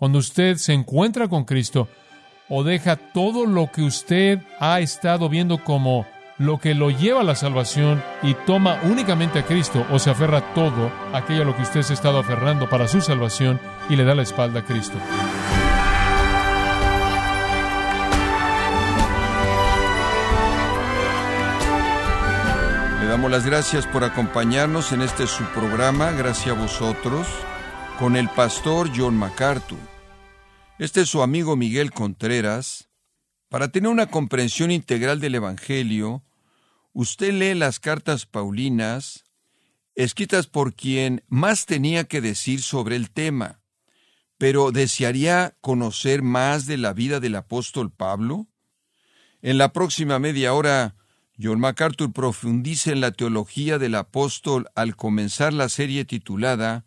Cuando usted se encuentra con Cristo o deja todo lo que usted ha estado viendo como lo que lo lleva a la salvación y toma únicamente a Cristo o se aferra todo aquello a lo que usted se ha estado aferrando para su salvación y le da la espalda a Cristo. Le damos las gracias por acompañarnos en este su programa, gracias a vosotros, con el pastor John MacArthur. Este es su amigo Miguel Contreras. Para tener una comprensión integral del Evangelio, usted lee las cartas Paulinas, escritas por quien más tenía que decir sobre el tema. Pero ¿desearía conocer más de la vida del apóstol Pablo? En la próxima media hora, John MacArthur profundiza en la teología del apóstol al comenzar la serie titulada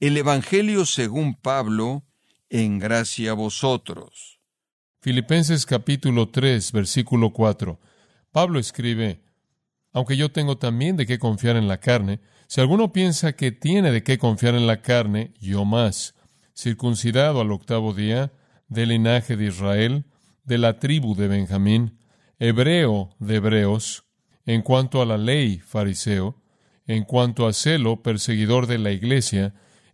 El Evangelio según Pablo, en gracia a vosotros. Filipenses capítulo 3, versículo 4. Pablo escribe, aunque yo tengo también de qué confiar en la carne, si alguno piensa que tiene de qué confiar en la carne, yo más, circuncidado al octavo día, del linaje de Israel, de la tribu de Benjamín, hebreo de hebreos, en cuanto a la ley, fariseo, en cuanto a celo, perseguidor de la iglesia,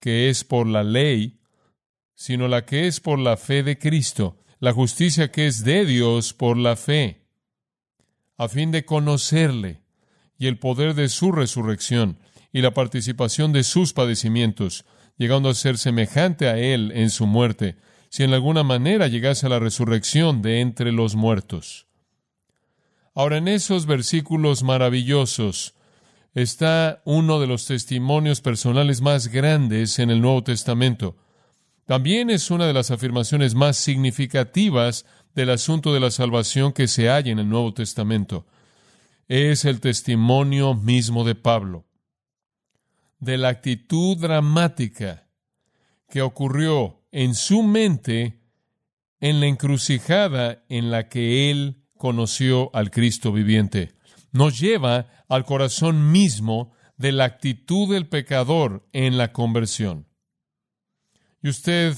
que es por la ley, sino la que es por la fe de Cristo, la justicia que es de Dios por la fe a fin de conocerle y el poder de su resurrección y la participación de sus padecimientos, llegando a ser semejante a él en su muerte, si en alguna manera llegase a la resurrección de entre los muertos. Ahora, en esos versículos maravillosos está uno de los testimonios personales más grandes en el Nuevo Testamento. También es una de las afirmaciones más significativas del asunto de la salvación que se halla en el Nuevo Testamento. Es el testimonio mismo de Pablo, de la actitud dramática que ocurrió en su mente en la encrucijada en la que él conoció al Cristo viviente. Nos lleva al corazón mismo de la actitud del pecador en la conversión. Y usted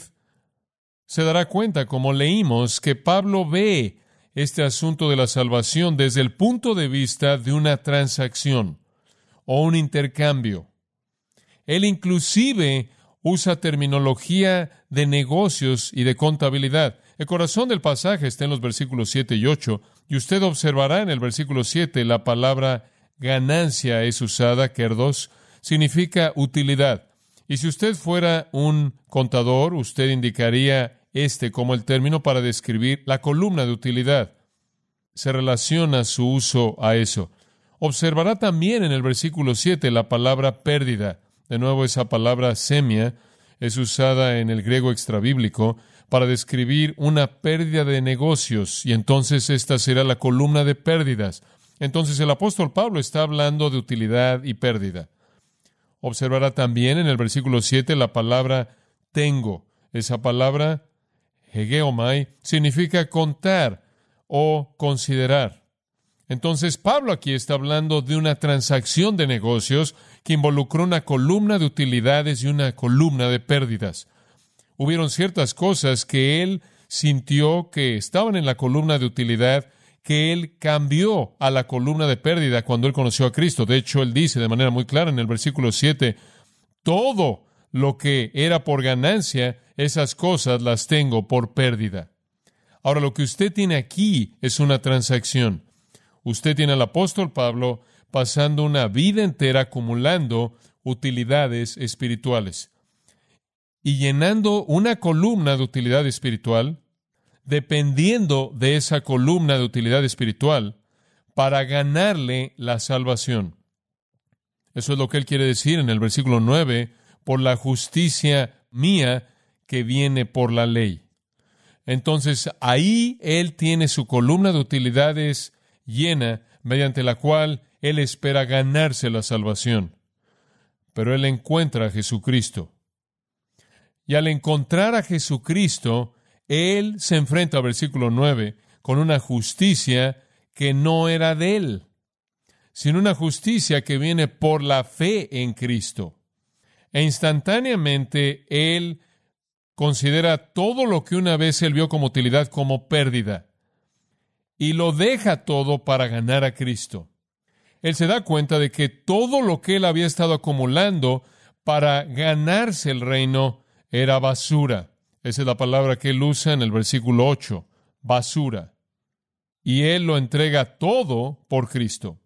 se dará cuenta, como leímos, que Pablo ve este asunto de la salvación desde el punto de vista de una transacción o un intercambio. Él inclusive usa terminología de negocios y de contabilidad. El corazón del pasaje está en los versículos 7 y 8, y usted observará en el versículo 7 la palabra ganancia es usada, kerdos, significa utilidad. Y si usted fuera un contador, usted indicaría este como el término para describir la columna de utilidad. Se relaciona su uso a eso. Observará también en el versículo 7 la palabra pérdida. De nuevo, esa palabra semia es usada en el griego extrabíblico para describir una pérdida de negocios, y entonces esta será la columna de pérdidas. Entonces el apóstol Pablo está hablando de utilidad y pérdida. Observará también en el versículo 7 la palabra tengo. Esa palabra hegeomai, significa contar o considerar. Entonces Pablo aquí está hablando de una transacción de negocios que involucró una columna de utilidades y una columna de pérdidas. Hubieron ciertas cosas que él sintió que estaban en la columna de utilidad que él cambió a la columna de pérdida cuando él conoció a Cristo. De hecho, él dice de manera muy clara en el versículo 7, todo lo que era por ganancia, esas cosas las tengo por pérdida. Ahora, lo que usted tiene aquí es una transacción. Usted tiene al apóstol Pablo pasando una vida entera acumulando utilidades espirituales y llenando una columna de utilidad espiritual, dependiendo de esa columna de utilidad espiritual para ganarle la salvación. Eso es lo que él quiere decir en el versículo 9 por la justicia mía que viene por la ley. Entonces ahí Él tiene su columna de utilidades llena, mediante la cual Él espera ganarse la salvación. Pero Él encuentra a Jesucristo. Y al encontrar a Jesucristo, Él se enfrenta, versículo 9, con una justicia que no era de Él, sino una justicia que viene por la fe en Cristo. E instantáneamente Él considera todo lo que una vez Él vio como utilidad como pérdida y lo deja todo para ganar a Cristo. Él se da cuenta de que todo lo que él había estado acumulando para ganarse el reino era basura. Esa es la palabra que él usa en el versículo 8, basura. Y él lo entrega todo por Cristo.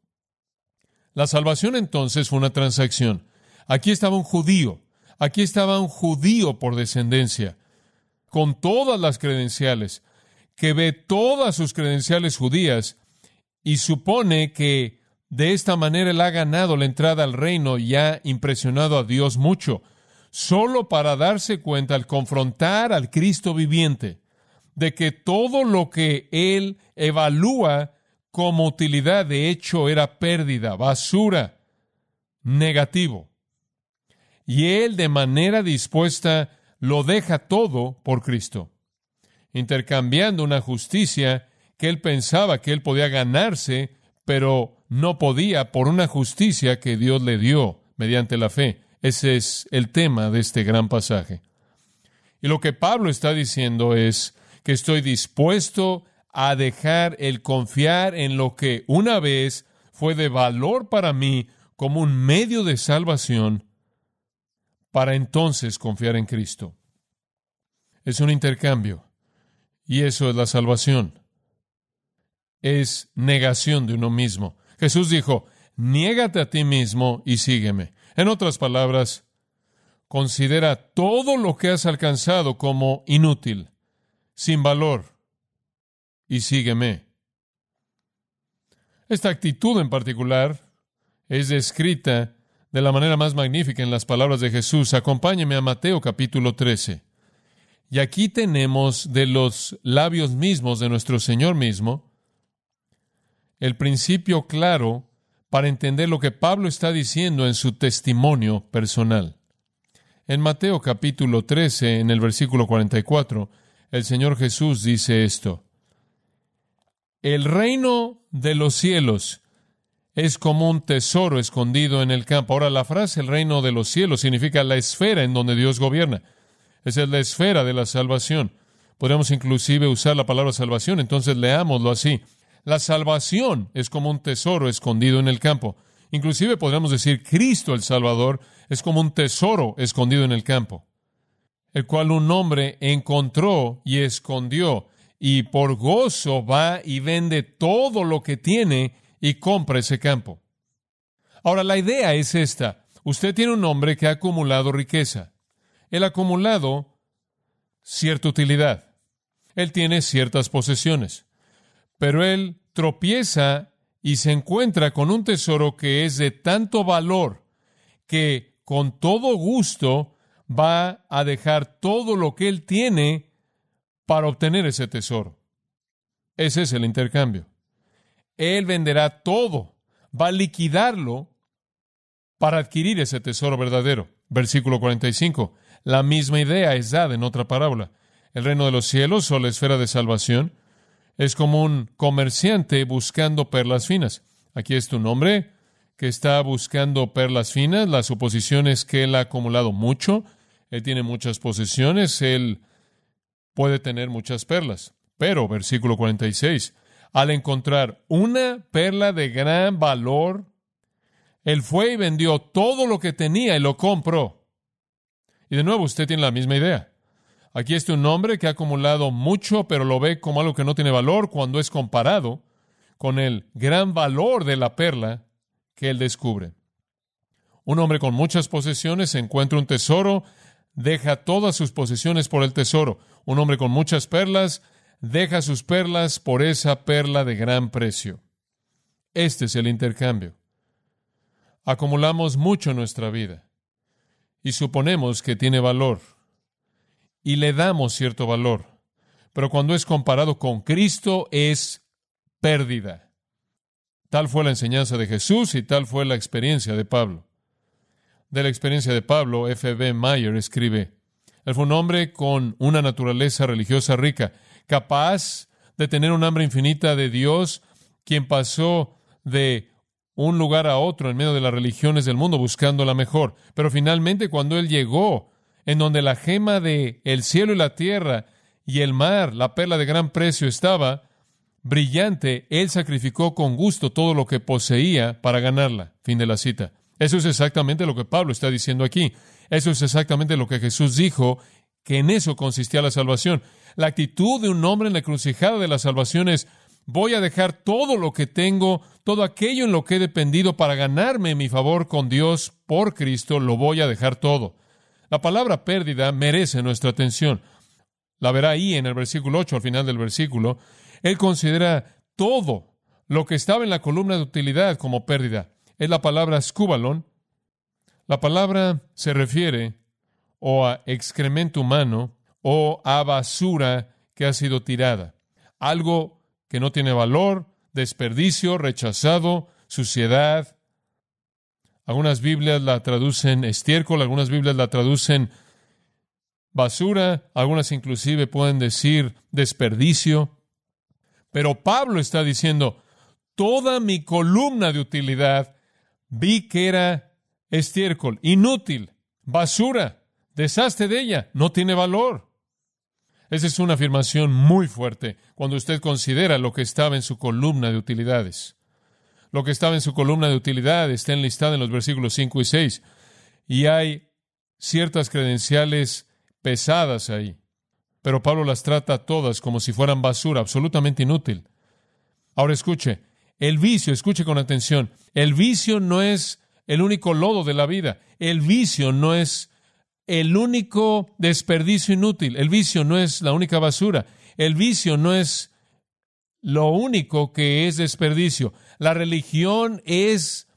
La salvación entonces fue una transacción. Aquí estaba un judío, aquí estaba un judío por descendencia, con todas las credenciales, que ve todas sus credenciales judías y supone que de esta manera él ha ganado la entrada al reino y ha impresionado a Dios mucho, solo para darse cuenta al confrontar al Cristo viviente de que todo lo que él evalúa como utilidad de hecho era pérdida, basura, negativo. Y él de manera dispuesta lo deja todo por Cristo intercambiando una justicia que él pensaba que él podía ganarse, pero no podía por una justicia que Dios le dio mediante la fe. Ese es el tema de este gran pasaje. Y lo que Pablo está diciendo es que estoy dispuesto a dejar el confiar en lo que una vez fue de valor para mí como un medio de salvación, para entonces confiar en Cristo. Es un intercambio. Y eso es la salvación. Es negación de uno mismo. Jesús dijo, niégate a ti mismo y sígueme. En otras palabras, considera todo lo que has alcanzado como inútil, sin valor, y sígueme. Esta actitud en particular es descrita de la manera más magnífica en las palabras de Jesús. Acompáñeme a Mateo capítulo 13. Y aquí tenemos de los labios mismos de nuestro Señor mismo el principio claro para entender lo que Pablo está diciendo en su testimonio personal. En Mateo capítulo 13, en el versículo 44, el Señor Jesús dice esto. El reino de los cielos es como un tesoro escondido en el campo. Ahora, la frase el reino de los cielos significa la esfera en donde Dios gobierna. Esa es la esfera de la salvación. Podríamos inclusive usar la palabra salvación, entonces leámoslo así. La salvación es como un tesoro escondido en el campo. Inclusive podríamos decir Cristo el Salvador es como un tesoro escondido en el campo, el cual un hombre encontró y escondió, y por gozo va y vende todo lo que tiene y compra ese campo. Ahora, la idea es esta. Usted tiene un hombre que ha acumulado riqueza el acumulado cierta utilidad. Él tiene ciertas posesiones, pero él tropieza y se encuentra con un tesoro que es de tanto valor que con todo gusto va a dejar todo lo que él tiene para obtener ese tesoro. Ese es el intercambio. Él venderá todo, va a liquidarlo para adquirir ese tesoro verdadero. Versículo 45. La misma idea es dada en otra parábola. El reino de los cielos o la esfera de salvación es como un comerciante buscando perlas finas. Aquí es un hombre que está buscando perlas finas. La suposición es que él ha acumulado mucho, él tiene muchas posesiones, él puede tener muchas perlas. Pero, versículo 46, al encontrar una perla de gran valor, él fue y vendió todo lo que tenía y lo compró y de nuevo, usted tiene la misma idea. Aquí está un hombre que ha acumulado mucho, pero lo ve como algo que no tiene valor cuando es comparado con el gran valor de la perla que él descubre. Un hombre con muchas posesiones encuentra un tesoro, deja todas sus posesiones por el tesoro. Un hombre con muchas perlas deja sus perlas por esa perla de gran precio. Este es el intercambio. Acumulamos mucho en nuestra vida y suponemos que tiene valor. Y le damos cierto valor. Pero cuando es comparado con Cristo es pérdida. Tal fue la enseñanza de Jesús y tal fue la experiencia de Pablo. De la experiencia de Pablo, F. B. Mayer escribe, él fue un hombre con una naturaleza religiosa rica, capaz de tener un hambre infinita de Dios, quien pasó de un lugar a otro en medio de las religiones del mundo buscando la mejor. Pero finalmente cuando él llegó en donde la gema de el cielo y la tierra y el mar, la perla de gran precio estaba brillante, él sacrificó con gusto todo lo que poseía para ganarla. Fin de la cita. Eso es exactamente lo que Pablo está diciendo aquí. Eso es exactamente lo que Jesús dijo, que en eso consistía la salvación. La actitud de un hombre en la encrucijada de la salvación es voy a dejar todo lo que tengo, todo aquello en lo que he dependido para ganarme mi favor con Dios por Cristo, lo voy a dejar todo. La palabra pérdida merece nuestra atención. La verá ahí en el versículo 8, al final del versículo. Él considera todo lo que estaba en la columna de utilidad como pérdida. Es la palabra scubalon. La palabra se refiere o a excremento humano o a basura que ha sido tirada. Algo que no tiene valor, desperdicio, rechazado, suciedad, algunas Biblias la traducen estiércol, algunas Biblias la traducen basura, algunas inclusive pueden decir desperdicio. Pero Pablo está diciendo, toda mi columna de utilidad vi que era estiércol, inútil, basura, desastre de ella, no tiene valor. Esa es una afirmación muy fuerte cuando usted considera lo que estaba en su columna de utilidades. Lo que estaba en su columna de utilidad está enlistado en los versículos 5 y 6. Y hay ciertas credenciales pesadas ahí. Pero Pablo las trata todas como si fueran basura, absolutamente inútil. Ahora escuche, el vicio, escuche con atención, el vicio no es el único lodo de la vida, el vicio no es el único desperdicio inútil, el vicio no es la única basura, el vicio no es lo único que es desperdicio. La religión es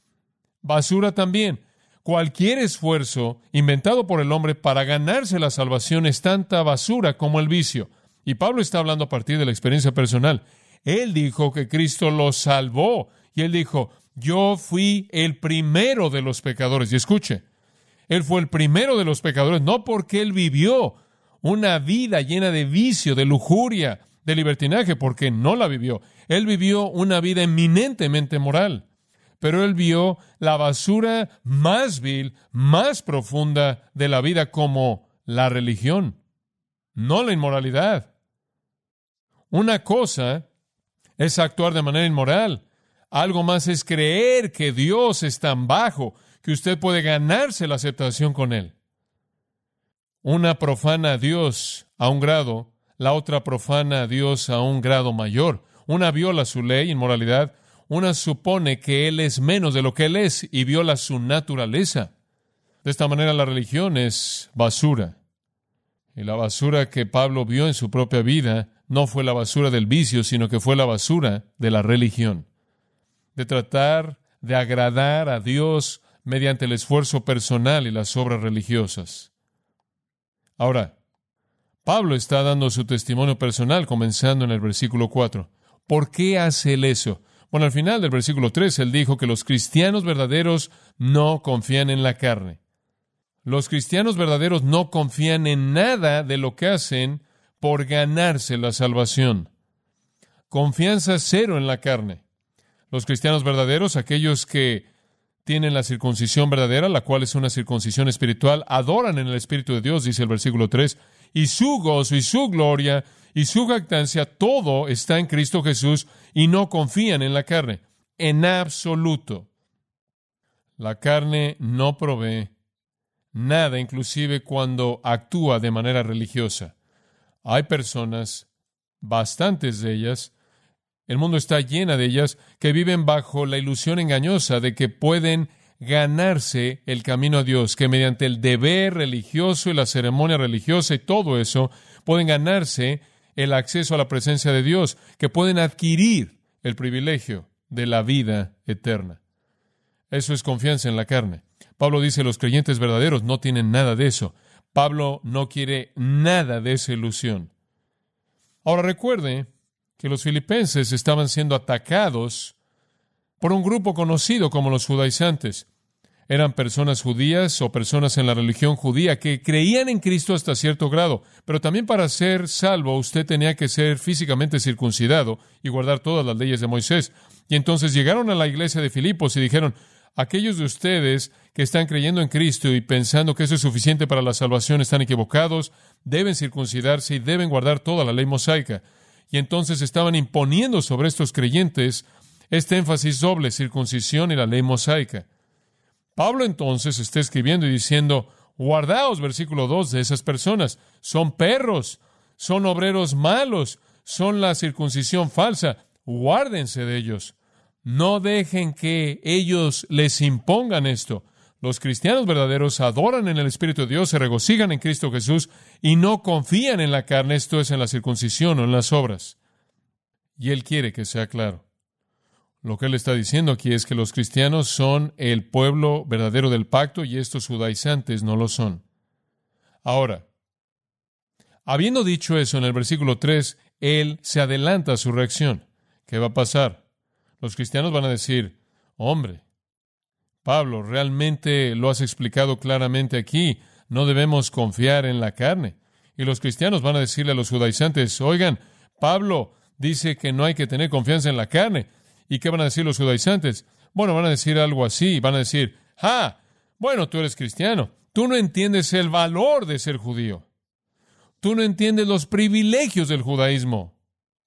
basura también. Cualquier esfuerzo inventado por el hombre para ganarse la salvación es tanta basura como el vicio. Y Pablo está hablando a partir de la experiencia personal. Él dijo que Cristo lo salvó. Y él dijo, yo fui el primero de los pecadores. Y escuche, él fue el primero de los pecadores, no porque él vivió una vida llena de vicio, de lujuria, de libertinaje porque no la vivió. Él vivió una vida eminentemente moral, pero él vio la basura más vil, más profunda de la vida como la religión, no la inmoralidad. Una cosa es actuar de manera inmoral, algo más es creer que Dios es tan bajo que usted puede ganarse la aceptación con Él. Una profana a Dios a un grado la otra profana a Dios a un grado mayor. Una viola su ley, inmoralidad, una supone que Él es menos de lo que Él es y viola su naturaleza. De esta manera la religión es basura. Y la basura que Pablo vio en su propia vida no fue la basura del vicio, sino que fue la basura de la religión. De tratar de agradar a Dios mediante el esfuerzo personal y las obras religiosas. Ahora, Pablo está dando su testimonio personal, comenzando en el versículo 4. ¿Por qué hace él eso? Bueno, al final del versículo 3, él dijo que los cristianos verdaderos no confían en la carne. Los cristianos verdaderos no confían en nada de lo que hacen por ganarse la salvación. Confianza cero en la carne. Los cristianos verdaderos, aquellos que tienen la circuncisión verdadera, la cual es una circuncisión espiritual, adoran en el Espíritu de Dios, dice el versículo 3, y su gozo y su gloria y su jactancia, todo está en Cristo Jesús y no confían en la carne, en absoluto. La carne no provee nada, inclusive cuando actúa de manera religiosa. Hay personas, bastantes de ellas, el mundo está llena de ellas, que viven bajo la ilusión engañosa de que pueden ganarse el camino a Dios, que mediante el deber religioso y la ceremonia religiosa y todo eso pueden ganarse el acceso a la presencia de Dios, que pueden adquirir el privilegio de la vida eterna. Eso es confianza en la carne. Pablo dice, los creyentes verdaderos no tienen nada de eso. Pablo no quiere nada de esa ilusión. Ahora recuerde que los filipenses estaban siendo atacados por un grupo conocido como los judaizantes. Eran personas judías o personas en la religión judía que creían en Cristo hasta cierto grado, pero también para ser salvo usted tenía que ser físicamente circuncidado y guardar todas las leyes de Moisés. Y entonces llegaron a la iglesia de Filipos y dijeron, aquellos de ustedes que están creyendo en Cristo y pensando que eso es suficiente para la salvación están equivocados, deben circuncidarse y deben guardar toda la ley mosaica. Y entonces estaban imponiendo sobre estos creyentes este énfasis doble, circuncisión y la ley mosaica. Pablo entonces está escribiendo y diciendo, guardaos, versículo 2, de esas personas. Son perros, son obreros malos, son la circuncisión falsa. Guárdense de ellos. No dejen que ellos les impongan esto. Los cristianos verdaderos adoran en el Espíritu de Dios, se regocijan en Cristo Jesús y no confían en la carne, esto es en la circuncisión o en las obras. Y Él quiere que sea claro. Lo que él está diciendo aquí es que los cristianos son el pueblo verdadero del pacto y estos judaizantes no lo son. Ahora, habiendo dicho eso en el versículo 3, él se adelanta a su reacción. ¿Qué va a pasar? Los cristianos van a decir, hombre, Pablo, realmente lo has explicado claramente aquí, no debemos confiar en la carne. Y los cristianos van a decirle a los judaizantes, oigan, Pablo dice que no hay que tener confianza en la carne. ¿Y qué van a decir los judaizantes? Bueno, van a decir algo así, van a decir, ah, bueno, tú eres cristiano, tú no entiendes el valor de ser judío, tú no entiendes los privilegios del judaísmo,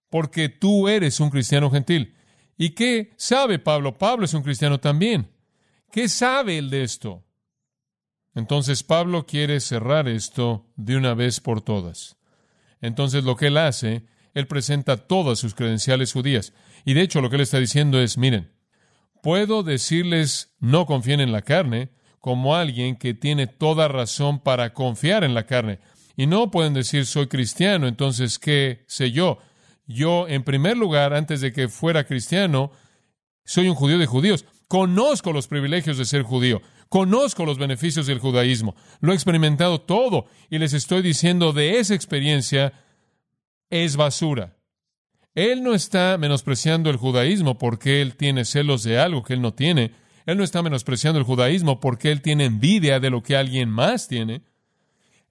porque tú eres un cristiano gentil. ¿Y qué sabe Pablo? Pablo es un cristiano también. ¿Qué sabe él de esto? Entonces Pablo quiere cerrar esto de una vez por todas. Entonces lo que él hace, él presenta todas sus credenciales judías. Y de hecho lo que él está diciendo es, miren, puedo decirles no confíen en la carne como alguien que tiene toda razón para confiar en la carne. Y no pueden decir soy cristiano, entonces, ¿qué sé yo? Yo, en primer lugar, antes de que fuera cristiano, soy un judío de judíos. Conozco los privilegios de ser judío. Conozco los beneficios del judaísmo. Lo he experimentado todo. Y les estoy diciendo de esa experiencia es basura. Él no está menospreciando el judaísmo porque él tiene celos de algo que él no tiene. Él no está menospreciando el judaísmo porque él tiene envidia de lo que alguien más tiene.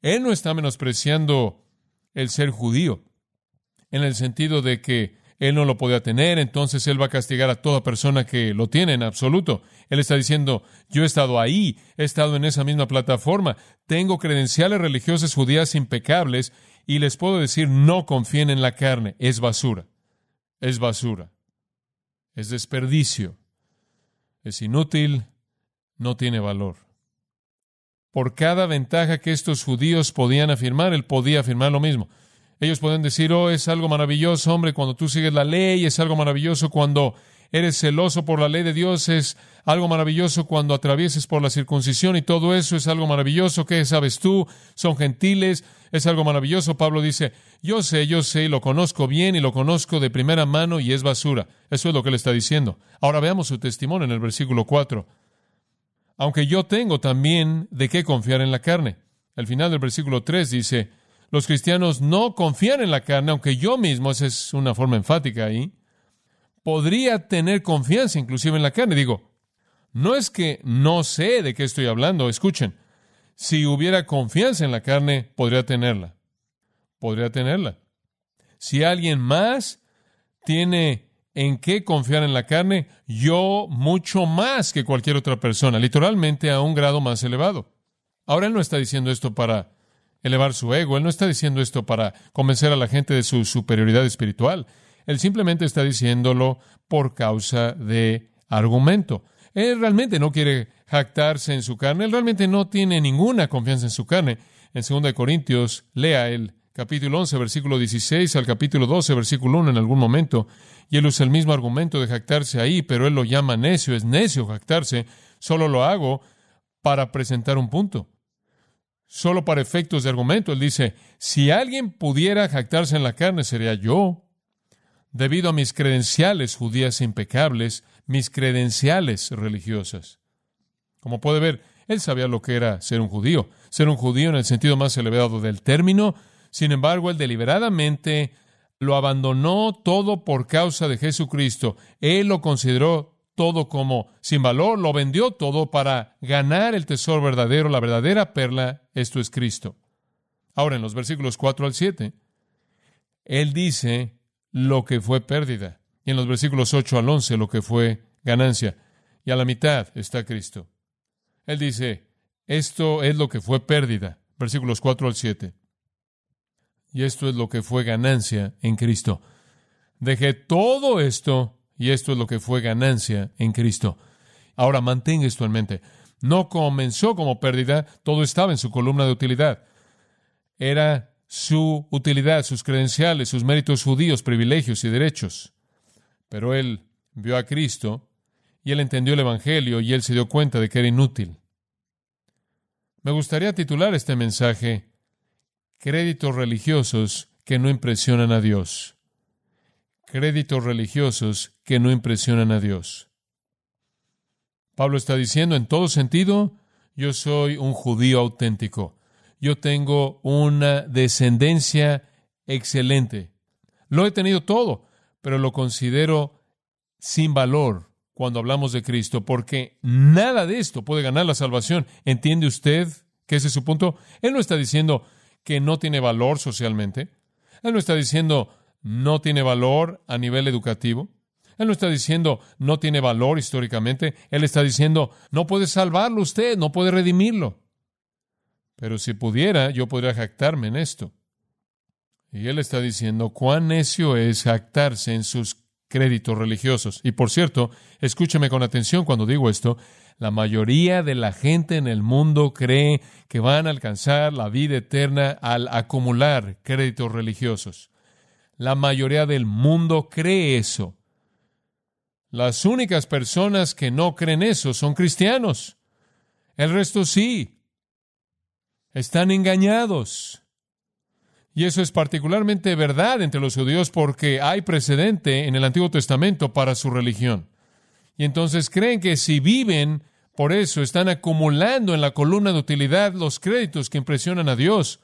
Él no está menospreciando el ser judío en el sentido de que él no lo podía tener, entonces él va a castigar a toda persona que lo tiene en absoluto. Él está diciendo, yo he estado ahí, he estado en esa misma plataforma, tengo credenciales religiosas judías impecables y les puedo decir, no confíen en la carne, es basura es basura, es desperdicio, es inútil, no tiene valor. Por cada ventaja que estos judíos podían afirmar, él podía afirmar lo mismo. Ellos pueden decir, oh, es algo maravilloso, hombre, cuando tú sigues la ley, es algo maravilloso cuando eres celoso por la ley de Dios, es algo maravilloso cuando atravieses por la circuncisión y todo eso es algo maravilloso. ¿Qué sabes tú? Son gentiles, es algo maravilloso. Pablo dice, yo sé, yo sé, y lo conozco bien y lo conozco de primera mano y es basura. Eso es lo que él está diciendo. Ahora veamos su testimonio en el versículo 4. Aunque yo tengo también de qué confiar en la carne. Al final del versículo 3 dice, los cristianos no confían en la carne, aunque yo mismo, esa es una forma enfática ahí, podría tener confianza inclusive en la carne. Digo, no es que no sé de qué estoy hablando, escuchen, si hubiera confianza en la carne, podría tenerla. Podría tenerla. Si alguien más tiene en qué confiar en la carne, yo mucho más que cualquier otra persona, literalmente a un grado más elevado. Ahora él no está diciendo esto para elevar su ego, él no está diciendo esto para convencer a la gente de su superioridad espiritual, él simplemente está diciéndolo por causa de argumento. Él realmente no quiere jactarse en su carne, él realmente no tiene ninguna confianza en su carne. En 2 Corintios, lea el capítulo 11, versículo 16 al capítulo 12, versículo 1 en algún momento, y él usa el mismo argumento de jactarse ahí, pero él lo llama necio, es necio jactarse, solo lo hago para presentar un punto. Solo para efectos de argumento, él dice, si alguien pudiera jactarse en la carne sería yo, debido a mis credenciales judías impecables, mis credenciales religiosas. Como puede ver, Él sabía lo que era ser un judío, ser un judío en el sentido más elevado del término. Sin embargo, él deliberadamente lo abandonó todo por causa de Jesucristo. Él lo consideró todo como sin valor, lo vendió todo para ganar el tesoro verdadero, la verdadera perla, esto es Cristo. Ahora, en los versículos 4 al 7, él dice lo que fue pérdida. Y en los versículos 8 al 11, lo que fue ganancia. Y a la mitad está Cristo. Él dice, esto es lo que fue pérdida. Versículos 4 al 7. Y esto es lo que fue ganancia en Cristo. Dejé todo esto y esto es lo que fue ganancia en Cristo. Ahora mantenga esto en mente. No comenzó como pérdida, todo estaba en su columna de utilidad. Era su utilidad, sus credenciales, sus méritos judíos, privilegios y derechos. Pero él vio a Cristo y él entendió el Evangelio y él se dio cuenta de que era inútil. Me gustaría titular este mensaje Créditos religiosos que no impresionan a Dios. Créditos religiosos que no impresionan a Dios. Pablo está diciendo en todo sentido, yo soy un judío auténtico yo tengo una descendencia excelente. Lo he tenido todo, pero lo considero sin valor cuando hablamos de Cristo, porque nada de esto puede ganar la salvación. ¿Entiende usted que ese es su punto? Él no está diciendo que no tiene valor socialmente. Él no está diciendo no tiene valor a nivel educativo. Él no está diciendo no tiene valor históricamente. Él está diciendo no puede salvarlo usted, no puede redimirlo. Pero si pudiera, yo podría jactarme en esto. Y él está diciendo cuán necio es jactarse en sus créditos religiosos. Y por cierto, escúcheme con atención cuando digo esto, la mayoría de la gente en el mundo cree que van a alcanzar la vida eterna al acumular créditos religiosos. La mayoría del mundo cree eso. Las únicas personas que no creen eso son cristianos. El resto sí. Están engañados. Y eso es particularmente verdad entre los judíos porque hay precedente en el Antiguo Testamento para su religión. Y entonces creen que si viven, por eso están acumulando en la columna de utilidad los créditos que impresionan a Dios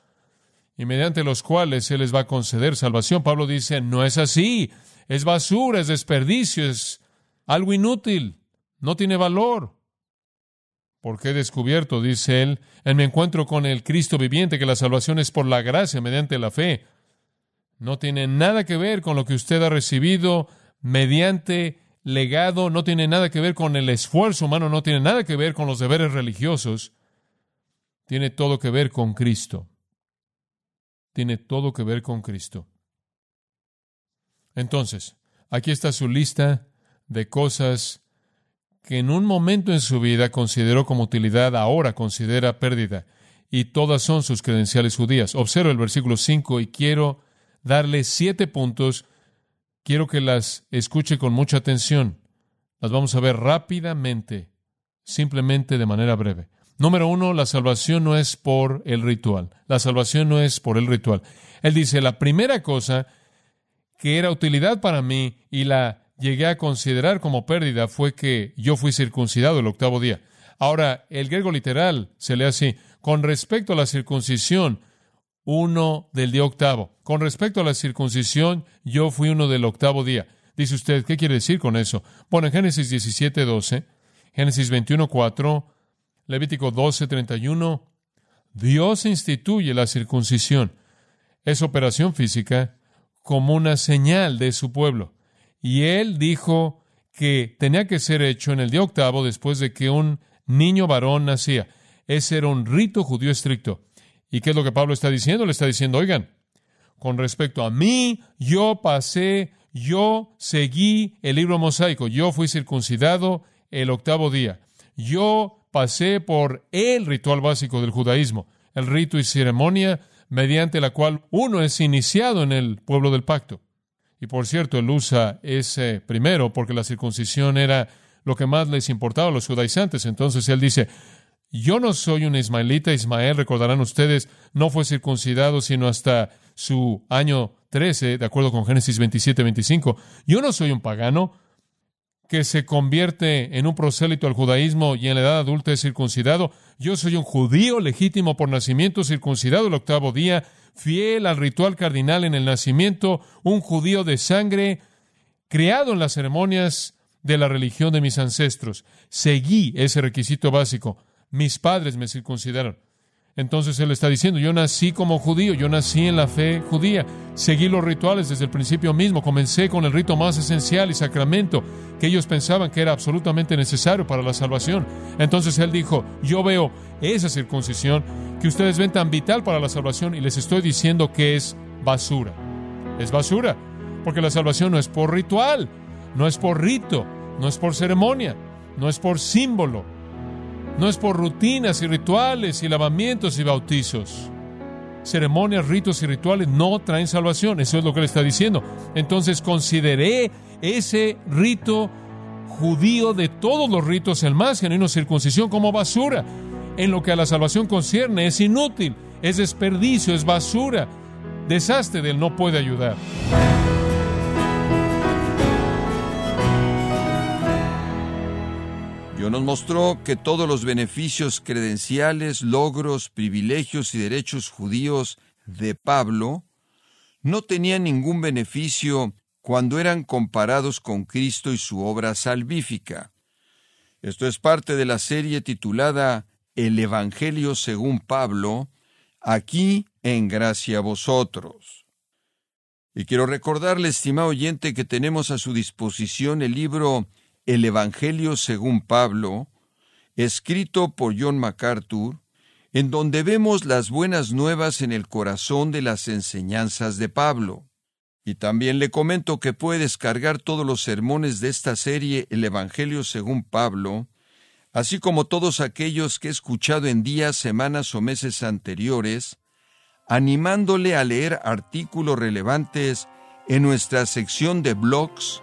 y mediante los cuales se les va a conceder salvación. Pablo dice, no es así, es basura, es desperdicio, es algo inútil, no tiene valor. Porque he descubierto, dice él, en mi encuentro con el Cristo viviente, que la salvación es por la gracia mediante la fe. No tiene nada que ver con lo que usted ha recibido mediante legado, no tiene nada que ver con el esfuerzo humano, no tiene nada que ver con los deberes religiosos. Tiene todo que ver con Cristo. Tiene todo que ver con Cristo. Entonces, aquí está su lista de cosas que en un momento en su vida consideró como utilidad, ahora considera pérdida. Y todas son sus credenciales judías. Observo el versículo 5 y quiero darle siete puntos. Quiero que las escuche con mucha atención. Las vamos a ver rápidamente, simplemente de manera breve. Número uno, la salvación no es por el ritual. La salvación no es por el ritual. Él dice, la primera cosa que era utilidad para mí y la llegué a considerar como pérdida fue que yo fui circuncidado el octavo día. Ahora, el griego literal se lee así, con respecto a la circuncisión, uno del día octavo. Con respecto a la circuncisión, yo fui uno del octavo día. Dice usted, ¿qué quiere decir con eso? Bueno, en Génesis 17, 12, Génesis 21, 4, Levítico 12, 31, Dios instituye la circuncisión. Es operación física como una señal de su pueblo. Y él dijo que tenía que ser hecho en el día octavo después de que un niño varón nacía. Ese era un rito judío estricto. ¿Y qué es lo que Pablo está diciendo? Le está diciendo, oigan, con respecto a mí, yo pasé, yo seguí el libro mosaico, yo fui circuncidado el octavo día. Yo pasé por el ritual básico del judaísmo, el rito y ceremonia mediante la cual uno es iniciado en el pueblo del pacto. Y por cierto, él usa ese primero porque la circuncisión era lo que más les importaba a los judaizantes. Entonces él dice, yo no soy un ismaelita, Ismael, recordarán ustedes, no fue circuncidado sino hasta su año 13, de acuerdo con Génesis 27, 25. Yo no soy un pagano. que se convierte en un prosélito al judaísmo y en la edad adulta es circuncidado. Yo soy un judío legítimo por nacimiento, circuncidado el octavo día, fiel al ritual cardinal en el nacimiento, un judío de sangre, criado en las ceremonias de la religión de mis ancestros. Seguí ese requisito básico. Mis padres me circuncidaron. Entonces él está diciendo, yo nací como judío, yo nací en la fe judía, seguí los rituales desde el principio mismo, comencé con el rito más esencial y sacramento que ellos pensaban que era absolutamente necesario para la salvación. Entonces él dijo, yo veo esa circuncisión que ustedes ven tan vital para la salvación y les estoy diciendo que es basura. Es basura, porque la salvación no es por ritual, no es por rito, no es por ceremonia, no es por símbolo, no es por rutinas y rituales y lavamientos y bautizos. Ceremonias, ritos y rituales no traen salvación. Eso es lo que le está diciendo. Entonces consideré ese rito judío de todos los ritos, el más genuino circuncisión, como basura. En lo que a la salvación concierne, es inútil, es desperdicio, es basura. Desastre del no puede ayudar. Nos mostró que todos los beneficios credenciales, logros, privilegios y derechos judíos de Pablo no tenían ningún beneficio cuando eran comparados con Cristo y su obra salvífica. Esto es parte de la serie titulada El Evangelio según Pablo, aquí en gracia a vosotros. Y quiero recordarle, estimado oyente, que tenemos a su disposición el libro el Evangelio según Pablo, escrito por John MacArthur, en donde vemos las buenas nuevas en el corazón de las enseñanzas de Pablo. Y también le comento que puede descargar todos los sermones de esta serie El Evangelio según Pablo, así como todos aquellos que he escuchado en días, semanas o meses anteriores, animándole a leer artículos relevantes en nuestra sección de blogs